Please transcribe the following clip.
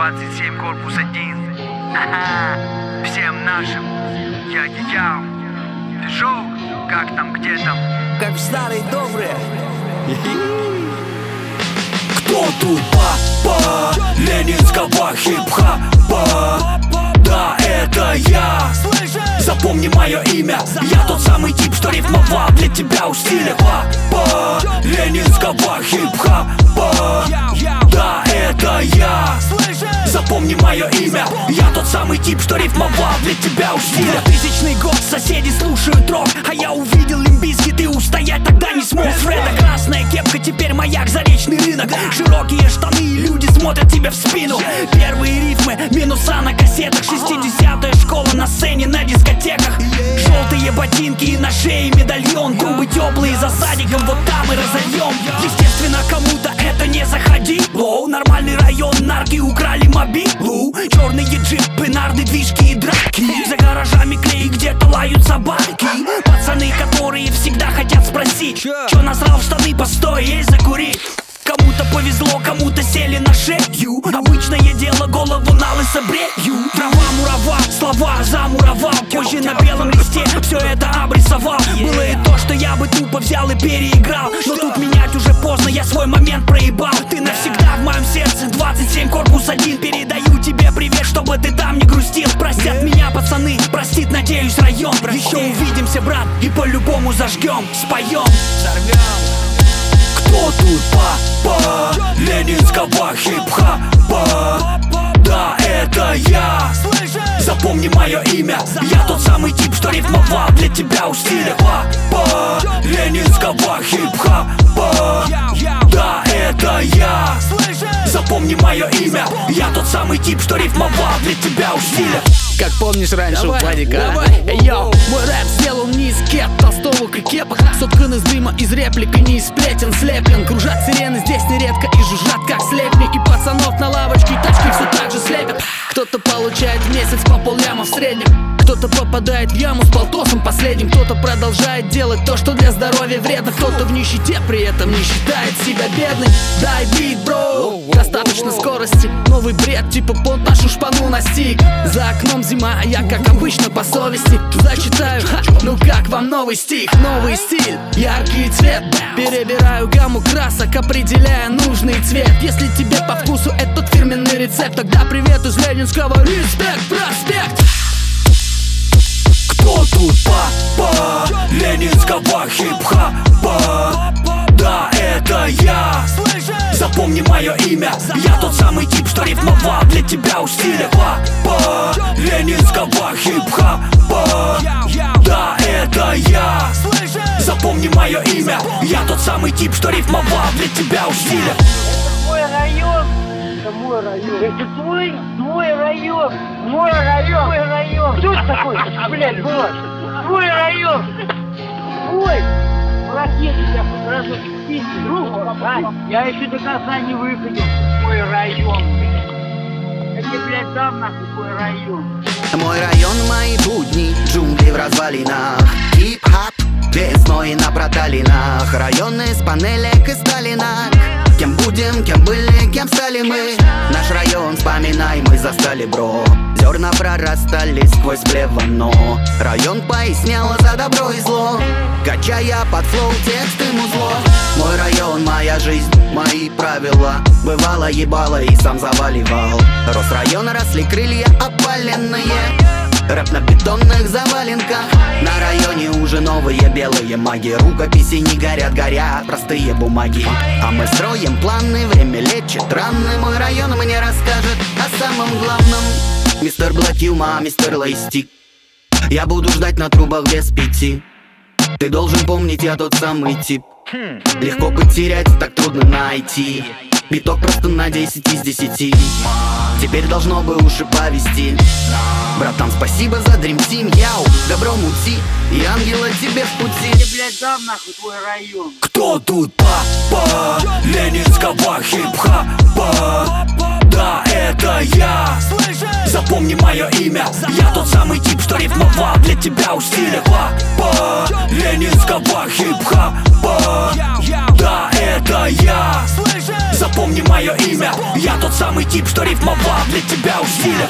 27, корпус 1 Ага, всем нашим Я-я-яу Ты шоу? Как там, где там? Как в старые добрые Кто тут папа Ленинского хип-хапа? Запомни мое имя. Я тот самый тип, что рифмовал для тебя у стиля Папа Ленинского хип-хапа. Да, это я. Запомни мое имя. Я тот самый тип, что рифмовал для тебя у стиля Тысячный год, соседи слушают рок А я увидел лимбийский, ты устоять тогда не смог. Фреда красная кепка, теперь маяк, заречный рынок. Широкие штаны, и люди смотрят тебе в спину. Первые рифмы, минуса на кассетах 60-я ботинки и на шее медальон. Трубы теплые за садиком, вот там и разольем Естественно, кому-то это не заходи Лоу, нормальный район, нарки украли мобилу. Черные джипы, нарды, движки и драки. За гаражами клей, где-то лают собаки. Пацаны, которые всегда хотят спросить Чё? насрал в штаны, постой, есть закурить Кому-то повезло, кому-то сели на шею. Обычное дело, голову на лысо брею слова замуровал Позже на белом листе все это обрисовал. Было и то, что я бы тупо взял и переиграл. Но тут менять уже поздно, я свой момент проебал. Ты навсегда в моем сердце 27, корпус 1 Передаю тебе привет, чтобы ты там не грустил. Простят меня пацаны, простит, надеюсь, район. Еще увидимся, брат, и по-любому зажгем Споем, взорвем Кто тут папа Ленинского хип-хапа? Да, это я. Запомни мое имя. Я тот самый тип, что рифмовал. Для тебя у стиля Папа Ленинского хип-хапа Да, это я. Запомни мое имя. Я тот самый тип, что рифмовал. Для тебя у стиля Как помнишь раньше у Владика Эй, йоу, мой рэп сделал не из кеп, толстовок и кепок. Соткан из дыма, из реплик и не из сплетен слеплен. Кружат сирены здесь нередко и жужжат как слепни. И среднем. Кто-то попадает в яму с полтосом последним Кто-то продолжает делать то, что для здоровья вредно Кто-то в нищете при этом не считает себя бедным. Дай бит, бро, достаточно скорости Новый бред, типа понт нашу шпану настиг За окном зима, а я как обычно по совести. Зачитаю, ха, ну как вам новый стих? Новый стиль, яркий цвет. Перебираю гамму красок, определяя нужный цвет. Если тебе по вкусу этот фирменный рецепт Тогда привет из Ленинского, респект, проспект Кто тут папа. Ленинского хип-хапа? Да, это я. Запомни мое имя. Я тот самый тип, что рифмовал для тебя у стиля Папа. Ленинского хип-хапа. Да, это я. Запомни мое имя. Я тот самый тип, что рифмовал для тебя у стиля Мой район, это мой район. Это твой, твой район, мой район, мой район. Кто это такой, блядь, была? Твой район, твой. Ракеты я сразу пиздец, руку, а? Я еще до конца не выходил. Мой район, блядь. Тебе, блядь, дам нахуй твой район. Мой район, мои будни, джунгли в развалинах Хип-хап, весной на проталинах Районы с панелек и Сталина Кем будем, кем были, кем стали мы. Наш район, вспоминай, мы застали, бро. Зерна прорастали сквозь плевано Район пояснял за добро и зло. Качая под флоу тексты музло. Мой район, моя жизнь, мои правила. Бывало ебало и сам заваливал. Рос района, росли крылья опаленные Рэп на бетонных заваленках. На районе уже новые белые маги. Рукописи не горят, горят простые бумаги. А мы строим планы, время лечит раны. Мой район мне расскажет о самом главном. Мистер Блэк Юма, мистер Лейстик Я буду ждать на трубах без пяти. Ты должен помнить, я тот самый тип. Легко потерять, так трудно найти Биток просто на 10 из 10 Теперь должно бы уши повести. Братан, спасибо за Dream Team, яу. Добро мути, и ангела тебе в пути. Тебе, блядь, дам нахуй твой район. Кто тут папа? Ленинского хип-хапа? Да, это я. Запомни мое имя. Я тот самый тип, что рифмовал тебя уж стерегла ленинского хип-хопа. Да, это я. Запомни мое имя. Я тот самый тип, что рифмовал для тебя усилия